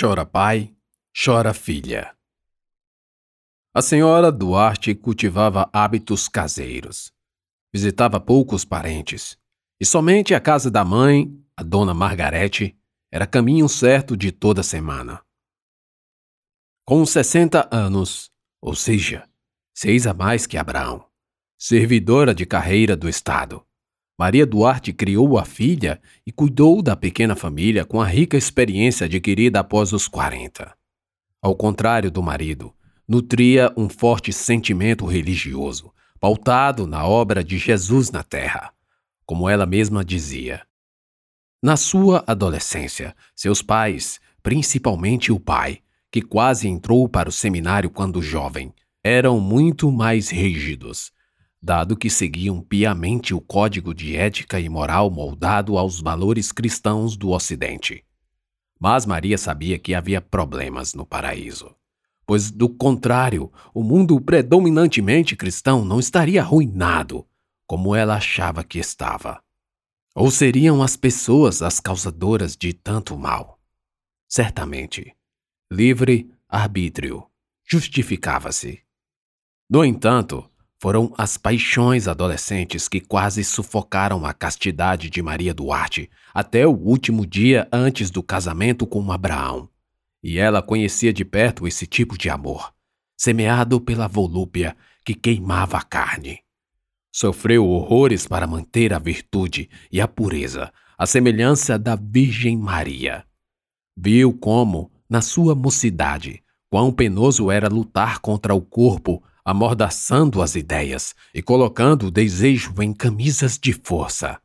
Chora pai, chora filha. A senhora Duarte cultivava hábitos caseiros. Visitava poucos parentes, e somente a casa da mãe, a dona Margarete, era caminho certo de toda semana. Com 60 anos, ou seja, seis a mais que Abraão, servidora de carreira do Estado, Maria Duarte criou a filha e cuidou da pequena família com a rica experiência adquirida após os 40. Ao contrário do marido, nutria um forte sentimento religioso, pautado na obra de Jesus na terra, como ela mesma dizia. Na sua adolescência, seus pais, principalmente o pai, que quase entrou para o seminário quando jovem, eram muito mais rígidos dado que seguiam piamente o código de ética e moral moldado aos valores cristãos do Ocidente. Mas Maria sabia que havia problemas no paraíso, pois, do contrário, o mundo predominantemente cristão não estaria arruinado como ela achava que estava. Ou seriam as pessoas as causadoras de tanto mal? Certamente. Livre arbítrio justificava-se. No entanto, foram as paixões adolescentes que quase sufocaram a castidade de Maria Duarte até o último dia antes do casamento com Abraão. E ela conhecia de perto esse tipo de amor, semeado pela volúpia que queimava a carne. Sofreu horrores para manter a virtude e a pureza, a semelhança da Virgem Maria. Viu como, na sua mocidade, quão penoso era lutar contra o corpo amordaçando as ideias e colocando o desejo em camisas de força.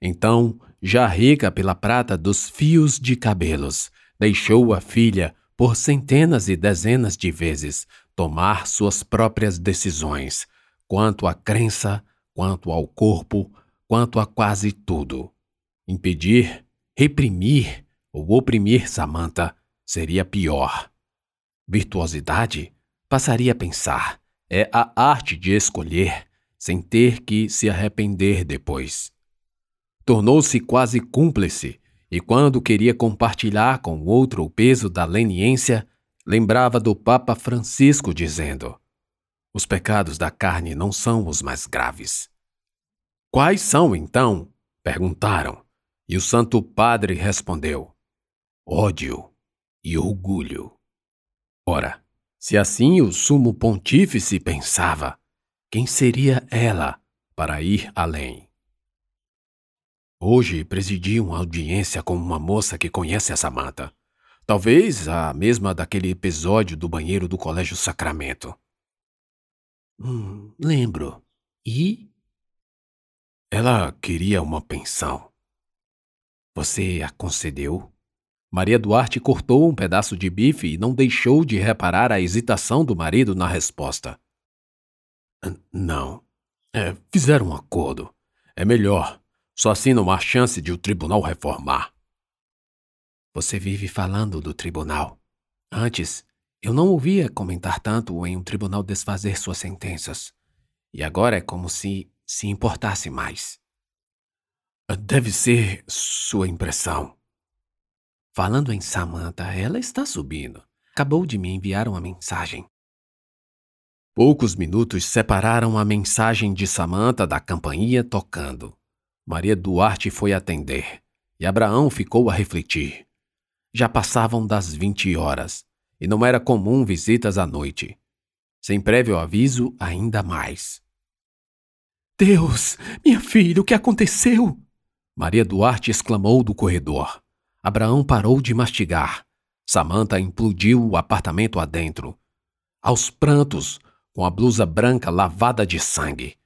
Então, já rica pela prata dos fios de cabelos, deixou a filha, por centenas e dezenas de vezes, tomar suas próprias decisões, quanto à crença, quanto ao corpo, quanto a quase tudo. Impedir, reprimir ou oprimir Samantha seria pior. Virtuosidade? Passaria a pensar é a arte de escolher sem ter que se arrepender depois. Tornou-se quase cúmplice e, quando queria compartilhar com outro o peso da leniência, lembrava do Papa Francisco dizendo: Os pecados da carne não são os mais graves. Quais são, então? perguntaram, e o Santo Padre respondeu: ódio e orgulho. Ora, se assim o sumo pontífice pensava, quem seria ela para ir além? Hoje presidi uma audiência com uma moça que conhece essa mata. Talvez a mesma daquele episódio do banheiro do Colégio Sacramento. Hum, lembro. E? Ela queria uma pensão. Você a concedeu? Maria Duarte cortou um pedaço de bife e não deixou de reparar a hesitação do marido na resposta. Não. É, fizeram um acordo. É melhor. Só assim não há chance de o tribunal reformar. Você vive falando do tribunal. Antes, eu não ouvia comentar tanto em um tribunal desfazer suas sentenças. E agora é como se se importasse mais. Deve ser sua impressão. Falando em Samantha, ela está subindo. Acabou de me enviar uma mensagem. Poucos minutos separaram a mensagem de Samantha da campainha tocando. Maria Duarte foi atender e Abraão ficou a refletir. Já passavam das vinte horas e não era comum visitas à noite. Sem prévio aviso, ainda mais. Deus, minha filha, o que aconteceu? Maria Duarte exclamou do corredor. Abraão parou de mastigar. Samantha implodiu o apartamento adentro. Aos prantos, com a blusa branca lavada de sangue.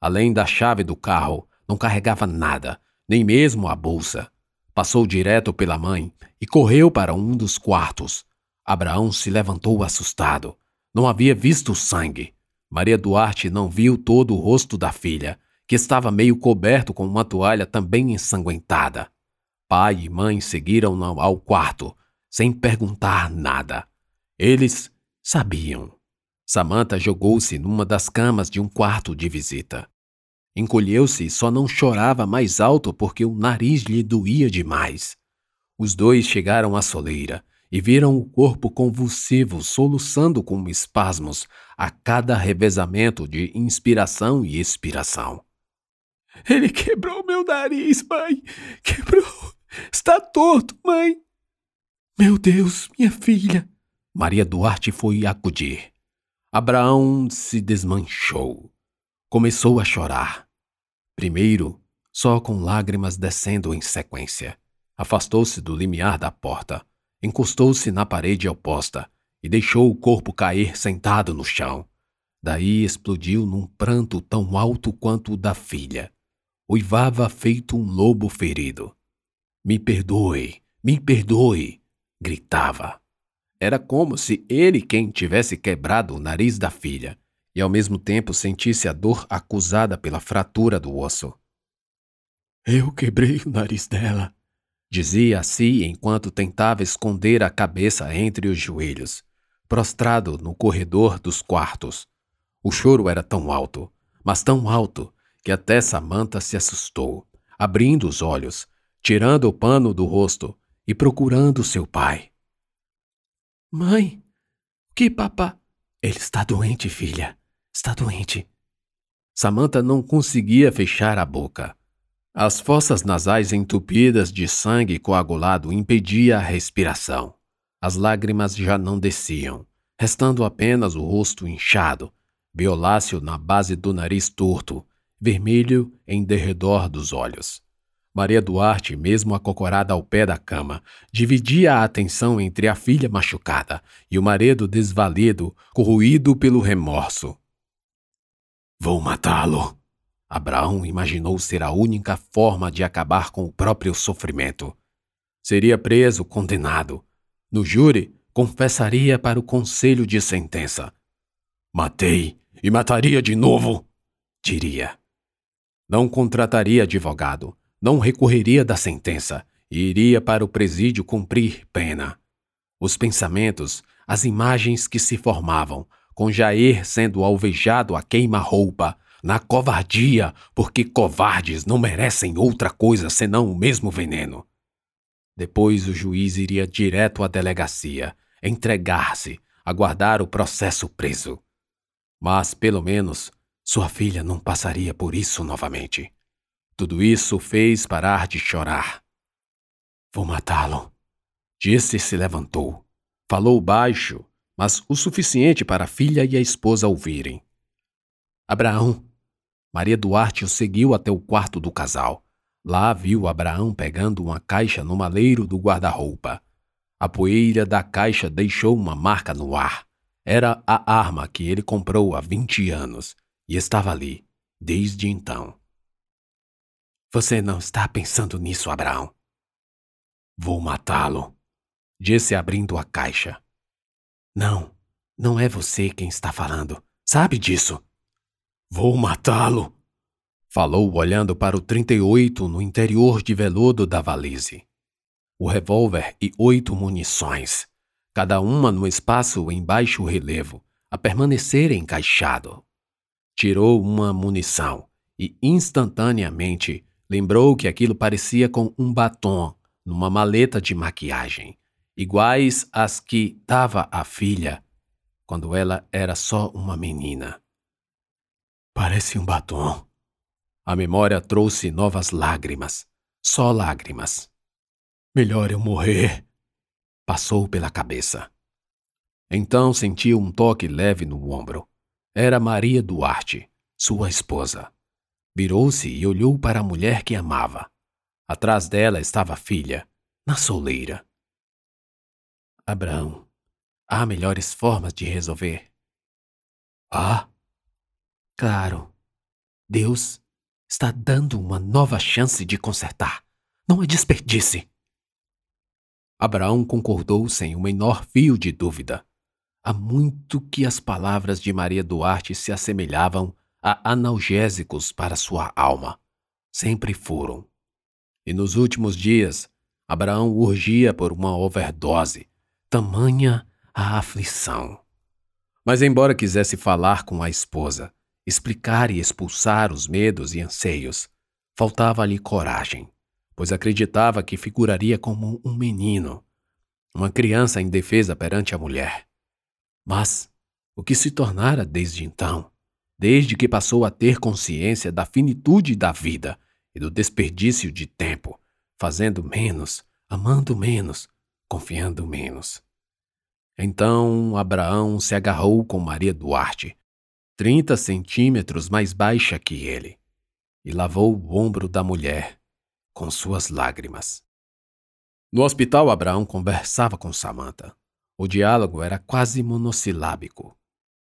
Além da chave do carro, não carregava nada, nem mesmo a bolsa. Passou direto pela mãe e correu para um dos quartos. Abraão se levantou assustado. Não havia visto sangue. Maria Duarte não viu todo o rosto da filha, que estava meio coberto com uma toalha também ensanguentada. Pai e mãe seguiram-no ao quarto, sem perguntar nada. Eles sabiam. Samantha jogou-se numa das camas de um quarto de visita. Encolheu-se e só não chorava mais alto porque o nariz lhe doía demais. Os dois chegaram à soleira e viram o corpo convulsivo soluçando com espasmos a cada revezamento de inspiração e expiração. Ele quebrou meu nariz, mãe! Quebrou! Está torto, mãe! Meu Deus, minha filha! Maria Duarte foi acudir. Abraão se desmanchou. Começou a chorar. Primeiro, só com lágrimas descendo em sequência. Afastou-se do limiar da porta, encostou-se na parede oposta e deixou o corpo cair sentado no chão. Daí explodiu num pranto tão alto quanto o da filha. Uivava feito um lobo ferido. Me perdoe, me perdoe, gritava. Era como se ele quem tivesse quebrado o nariz da filha e ao mesmo tempo sentisse a dor acusada pela fratura do osso. Eu quebrei o nariz dela, dizia a si enquanto tentava esconder a cabeça entre os joelhos, prostrado no corredor dos quartos. O choro era tão alto, mas tão alto, que até Samantha se assustou, abrindo os olhos, tirando o pano do rosto e procurando seu pai. Mãe, que papá? Ele está doente, filha. Está doente. Samantha não conseguia fechar a boca. As fossas nasais entupidas de sangue coagulado impediam a respiração. As lágrimas já não desciam, restando apenas o rosto inchado, violáceo na base do nariz torto, vermelho em derredor dos olhos. Maria Duarte, mesmo acocorada ao pé da cama, dividia a atenção entre a filha machucada e o marido desvalido, corroído pelo remorso. Vou matá-lo. Abraão imaginou ser a única forma de acabar com o próprio sofrimento. Seria preso, condenado. No júri, confessaria para o conselho de sentença. Matei e mataria de novo, diria. Não contrataria advogado não recorreria da sentença e iria para o presídio cumprir pena. Os pensamentos, as imagens que se formavam, com Jair sendo alvejado a queima-roupa, na covardia, porque covardes não merecem outra coisa senão o mesmo veneno. Depois o juiz iria direto à delegacia, entregar-se, aguardar o processo preso. Mas, pelo menos, sua filha não passaria por isso novamente. Tudo isso fez parar de chorar. Vou matá-lo. Disse e se levantou. Falou baixo, mas o suficiente para a filha e a esposa ouvirem. Abraão. Maria Duarte o seguiu até o quarto do casal. Lá viu Abraão pegando uma caixa no maleiro do guarda-roupa. A poeira da caixa deixou uma marca no ar. Era a arma que ele comprou há vinte anos e estava ali, desde então. Você não está pensando nisso, Abraão. Vou matá-lo, disse abrindo a caixa. Não, não é você quem está falando. Sabe disso. Vou matá-lo, falou olhando para o 38 no interior de veludo da valise. O revólver e oito munições, cada uma no espaço em baixo relevo, a permanecer encaixado. Tirou uma munição e instantaneamente Lembrou que aquilo parecia com um batom numa maleta de maquiagem, iguais às que dava a filha quando ela era só uma menina. Parece um batom. A memória trouxe novas lágrimas, só lágrimas. Melhor eu morrer. Passou pela cabeça. Então sentiu um toque leve no ombro. Era Maria Duarte, sua esposa. Virou-se e olhou para a mulher que amava. Atrás dela estava a filha, na soleira. Abraão, há melhores formas de resolver. Ah? Claro. Deus está dando uma nova chance de consertar. Não a desperdice. Abraão concordou sem o menor fio de dúvida. Há muito que as palavras de Maria Duarte se assemelhavam a analgésicos para sua alma. Sempre foram. E nos últimos dias, Abraão urgia por uma overdose, tamanha a aflição. Mas, embora quisesse falar com a esposa, explicar e expulsar os medos e anseios, faltava-lhe coragem, pois acreditava que figuraria como um menino. uma criança indefesa perante a mulher. Mas o que se tornara desde então, desde que passou a ter consciência da finitude da vida e do desperdício de tempo, fazendo menos, amando menos, confiando menos. Então Abraão se agarrou com Maria Duarte, trinta centímetros mais baixa que ele, e lavou o ombro da mulher com suas lágrimas. No hospital, Abraão conversava com Samantha. O diálogo era quase monossilábico.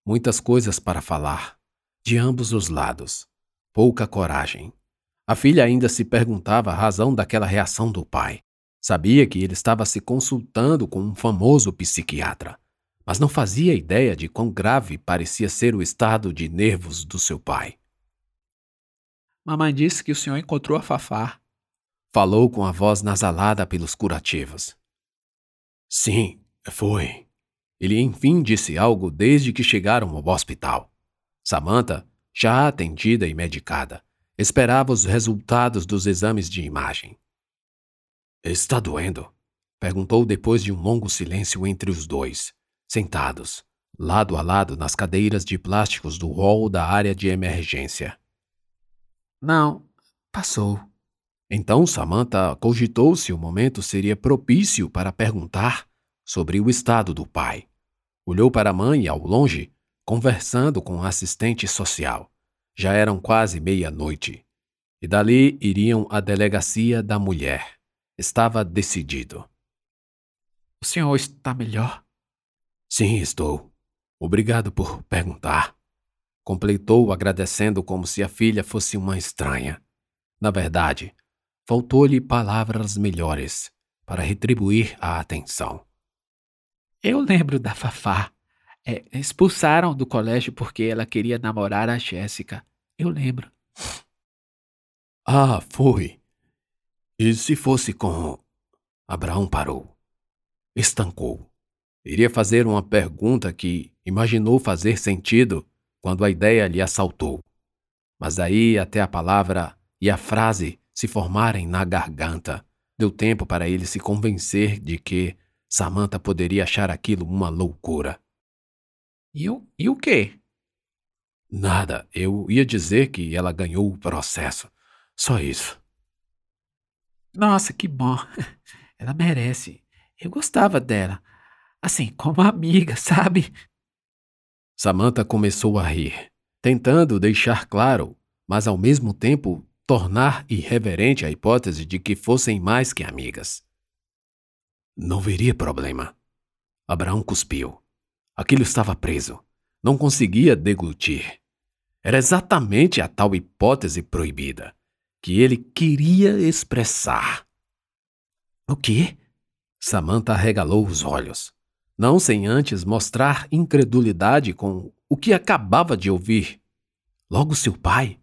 Muitas coisas para falar, de ambos os lados. Pouca coragem. A filha ainda se perguntava a razão daquela reação do pai. Sabia que ele estava se consultando com um famoso psiquiatra, mas não fazia ideia de quão grave parecia ser o estado de nervos do seu pai. Mamãe disse que o senhor encontrou a Fafá. Falou com a voz nasalada pelos curativos. Sim, foi. Ele enfim disse algo desde que chegaram ao hospital. Samantha, já atendida e medicada, esperava os resultados dos exames de imagem. Está doendo? perguntou depois de um longo silêncio entre os dois, sentados, lado a lado nas cadeiras de plásticos do hall da área de emergência. Não, passou. Então Samantha cogitou se o momento seria propício para perguntar sobre o estado do pai. Olhou para a mãe ao longe, conversando com a assistente social. Já eram quase meia-noite. E dali iriam à delegacia da mulher. Estava decidido. O senhor está melhor? Sim, estou. Obrigado por perguntar. Completou agradecendo como se a filha fosse uma estranha. Na verdade, faltou-lhe palavras melhores para retribuir a atenção. Eu lembro da Fafá. É, expulsaram do colégio porque ela queria namorar a Jéssica. Eu lembro. Ah, foi. E se fosse com. Abraão parou. Estancou. Iria fazer uma pergunta que imaginou fazer sentido quando a ideia lhe assaltou. Mas aí até a palavra e a frase se formarem na garganta, deu tempo para ele se convencer de que Samantha poderia achar aquilo uma loucura. E o, e o quê? Nada, eu ia dizer que ela ganhou o processo. Só isso. Nossa, que bom. Ela merece. Eu gostava dela. Assim, como amiga, sabe? Samantha começou a rir, tentando deixar claro, mas ao mesmo tempo tornar irreverente a hipótese de que fossem mais que amigas. Não veria problema. Abraão cuspiu. Aquilo estava preso. Não conseguia deglutir. Era exatamente a tal hipótese proibida que ele queria expressar. O quê? Samantha regalou os olhos não sem antes mostrar incredulidade com o que acabava de ouvir. Logo seu pai,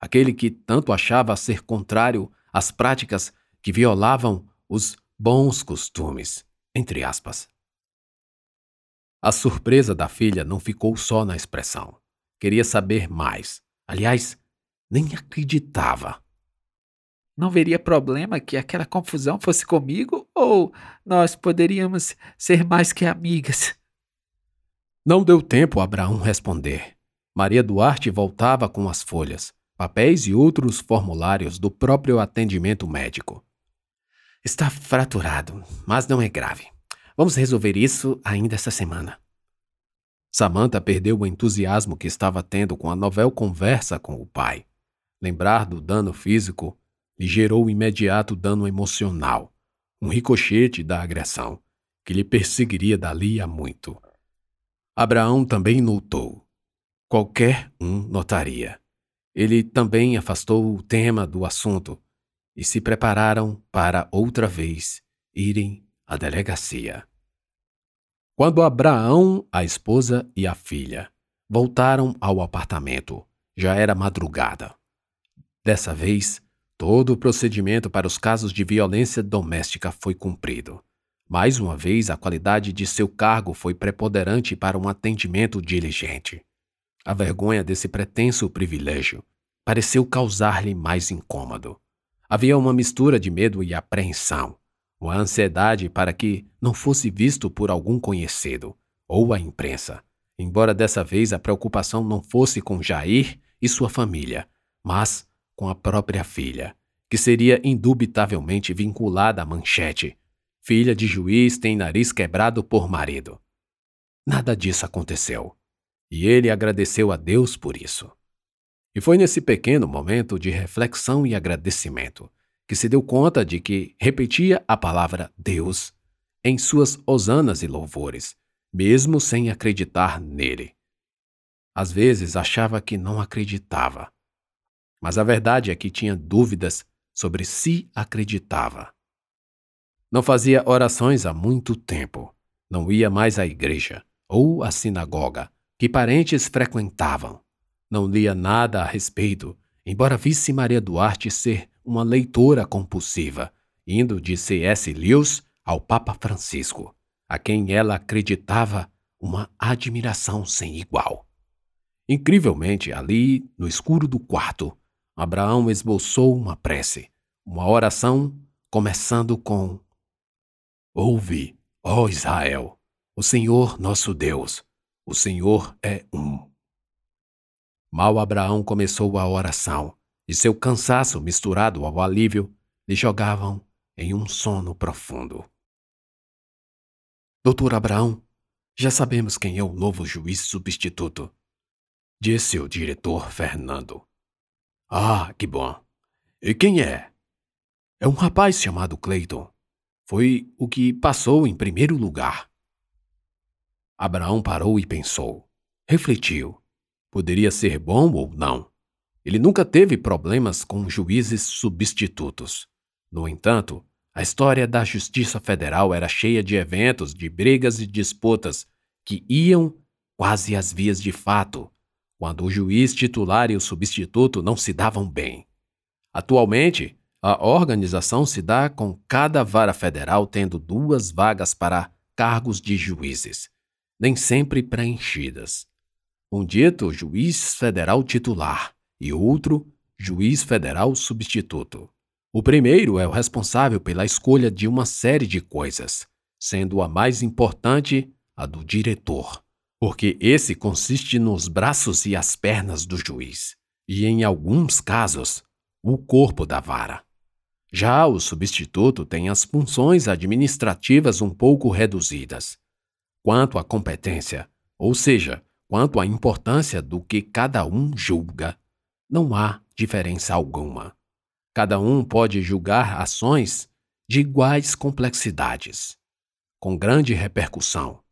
aquele que tanto achava ser contrário às práticas que violavam os bons costumes, entre aspas. A surpresa da filha não ficou só na expressão. Queria saber mais. Aliás, nem acreditava. Não veria problema que aquela confusão fosse comigo ou nós poderíamos ser mais que amigas? Não deu tempo a Abraão responder. Maria Duarte voltava com as folhas, papéis e outros formulários do próprio atendimento médico. Está fraturado, mas não é grave. Vamos resolver isso ainda essa semana. Samantha perdeu o entusiasmo que estava tendo com a novel conversa com o pai. Lembrar do dano físico lhe gerou imediato dano emocional, um ricochete da agressão, que lhe perseguiria dali a muito. Abraão também notou. Qualquer um notaria. Ele também afastou o tema do assunto e se prepararam para outra vez irem à delegacia. Quando Abraão, a esposa e a filha voltaram ao apartamento, já era madrugada. Dessa vez, Todo o procedimento para os casos de violência doméstica foi cumprido. Mais uma vez, a qualidade de seu cargo foi preponderante para um atendimento diligente. A vergonha desse pretenso privilégio pareceu causar-lhe mais incômodo. Havia uma mistura de medo e apreensão, uma ansiedade para que não fosse visto por algum conhecido ou a imprensa, embora dessa vez a preocupação não fosse com Jair e sua família, mas com a própria filha, que seria indubitavelmente vinculada à manchete. Filha de juiz tem nariz quebrado por marido. Nada disso aconteceu, e ele agradeceu a Deus por isso. E foi nesse pequeno momento de reflexão e agradecimento que se deu conta de que repetia a palavra Deus em suas hosanas e louvores, mesmo sem acreditar nele. Às vezes achava que não acreditava, mas a verdade é que tinha dúvidas sobre se acreditava. Não fazia orações há muito tempo, não ia mais à igreja ou à sinagoga que parentes frequentavam. Não lia nada a respeito, embora visse Maria Duarte ser uma leitora compulsiva, indo de C.S. Lewis ao Papa Francisco, a quem ela acreditava uma admiração sem igual. Incrivelmente, ali, no escuro do quarto, Abraão esboçou uma prece, uma oração começando com: Ouve, ó Israel, o Senhor nosso Deus, o Senhor é um. Mal Abraão começou a oração, e seu cansaço misturado ao alívio lhe jogavam em um sono profundo. Doutor Abraão, já sabemos quem é o novo juiz substituto, disse o diretor Fernando. Ah, que bom. E quem é? É um rapaz chamado Clayton. Foi o que passou em primeiro lugar. Abraão parou e pensou. Refletiu. Poderia ser bom ou não. Ele nunca teve problemas com juízes substitutos. No entanto, a história da Justiça Federal era cheia de eventos, de brigas e disputas que iam quase às vias de fato, quando o juiz titular e o substituto não se davam bem. Atualmente, a organização se dá com cada vara federal tendo duas vagas para cargos de juízes, nem sempre preenchidas. Um dito juiz federal titular e outro, juiz federal substituto. O primeiro é o responsável pela escolha de uma série de coisas, sendo a mais importante a do diretor, porque esse consiste nos braços e as pernas do juiz, e em alguns casos, o corpo da vara. Já o substituto tem as funções administrativas um pouco reduzidas. Quanto à competência, ou seja, quanto à importância do que cada um julga, não há diferença alguma. Cada um pode julgar ações de iguais complexidades, com grande repercussão,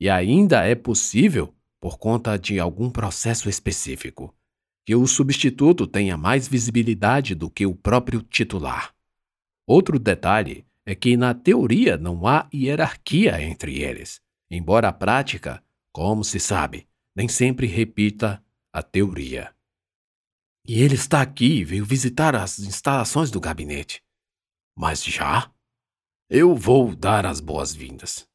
e ainda é possível, por conta de algum processo específico, que o substituto tenha mais visibilidade do que o próprio titular. Outro detalhe é que na teoria não há hierarquia entre eles, embora a prática, como se sabe, nem sempre repita a teoria. E ele está aqui e veio visitar as instalações do gabinete. Mas já? Eu vou dar as boas-vindas.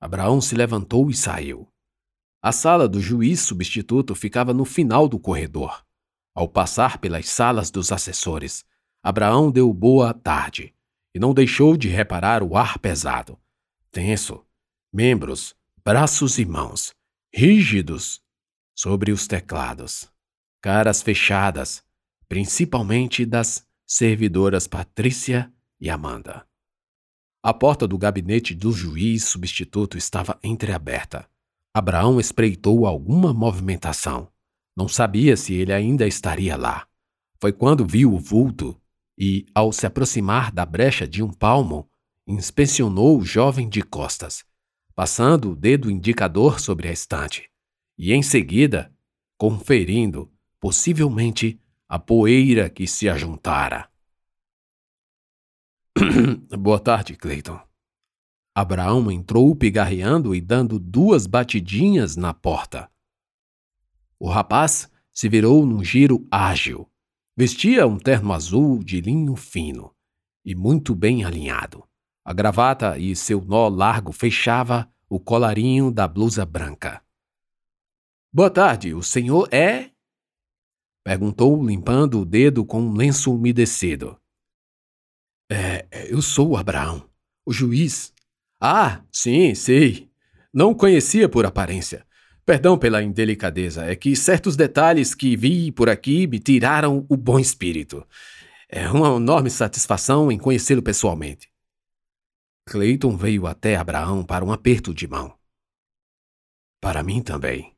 Abraão se levantou e saiu. A sala do juiz substituto ficava no final do corredor. Ao passar pelas salas dos assessores, Abraão deu boa tarde e não deixou de reparar o ar pesado, tenso, membros, braços e mãos, rígidos sobre os teclados caras fechadas, principalmente das servidoras Patrícia e Amanda. A porta do gabinete do juiz substituto estava entreaberta. Abraão espreitou alguma movimentação. Não sabia se ele ainda estaria lá. Foi quando viu o vulto e, ao se aproximar da brecha de um palmo, inspecionou o jovem de costas, passando o dedo indicador sobre a estante, e em seguida, conferindo possivelmente a poeira que se ajuntara. Boa tarde, Clayton. Abraão entrou pigarreando e dando duas batidinhas na porta. O rapaz se virou num giro ágil. Vestia um terno azul de linho fino e muito bem alinhado. A gravata e seu nó largo fechava o colarinho da blusa branca. Boa tarde, o senhor é? Perguntou, limpando o dedo com um lenço umedecido. É, eu sou o Abraão, O juiz. Ah, sim, sei. Não conhecia por aparência. Perdão pela indelicadeza, é que certos detalhes que vi por aqui me tiraram o bom espírito. É uma enorme satisfação em conhecê-lo pessoalmente. Clayton veio até Abraão para um aperto de mão. Para mim também.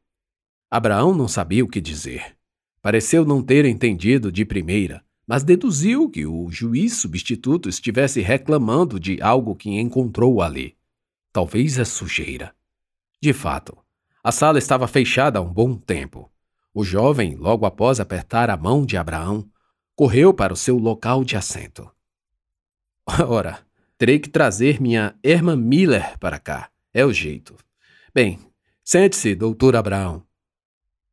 Abraão não sabia o que dizer. Pareceu não ter entendido de primeira, mas deduziu que o juiz substituto estivesse reclamando de algo que encontrou ali. Talvez a sujeira. De fato, a sala estava fechada há um bom tempo. O jovem, logo após apertar a mão de Abraão, correu para o seu local de assento. Ora, terei que trazer minha irmã Miller para cá. É o jeito. Bem, sente-se, doutor Abraão.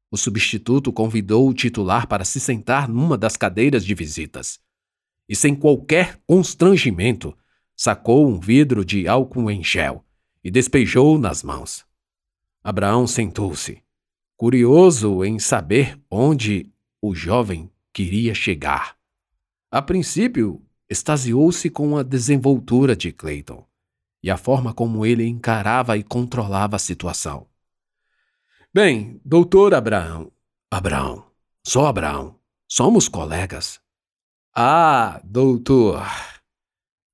O substituto convidou o titular para se sentar numa das cadeiras de visitas. E sem qualquer constrangimento, sacou um vidro de álcool em gel e despejou nas mãos. Abraão sentou-se, curioso em saber onde o jovem queria chegar. A princípio, extasiou-se com a desenvoltura de Clayton e a forma como ele encarava e controlava a situação. Bem, doutor Abraão. Abraão. Só Abraão. Somos colegas. Ah, doutor.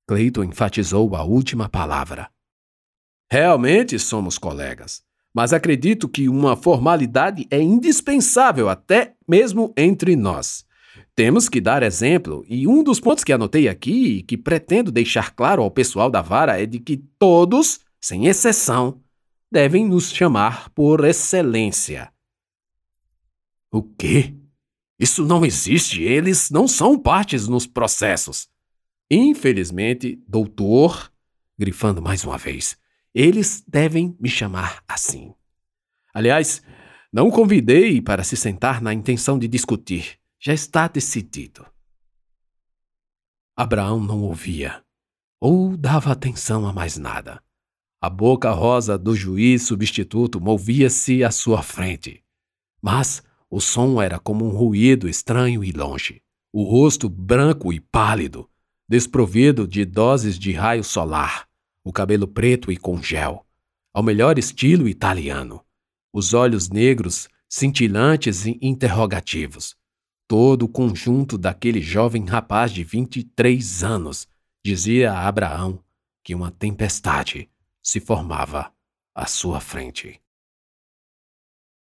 Clayton enfatizou a última palavra. Realmente somos colegas mas acredito que uma formalidade é indispensável até mesmo entre nós. Temos que dar exemplo, e um dos pontos que anotei aqui e que pretendo deixar claro ao pessoal da vara é de que todos, sem exceção, devem nos chamar por excelência. O quê? Isso não existe, eles não são partes nos processos. Infelizmente, doutor, grifando mais uma vez, eles devem me chamar assim. Aliás, não convidei para se sentar na intenção de discutir. Já está decidido. Abraão não ouvia, ou dava atenção a mais nada. A boca rosa do juiz substituto movia-se à sua frente. Mas o som era como um ruído estranho e longe. O rosto branco e pálido, desprovido de doses de raio solar, o cabelo preto e com gel, ao melhor estilo italiano, os olhos negros cintilantes e interrogativos. Todo o conjunto daquele jovem rapaz de 23 anos dizia a Abraão que uma tempestade se formava à sua frente.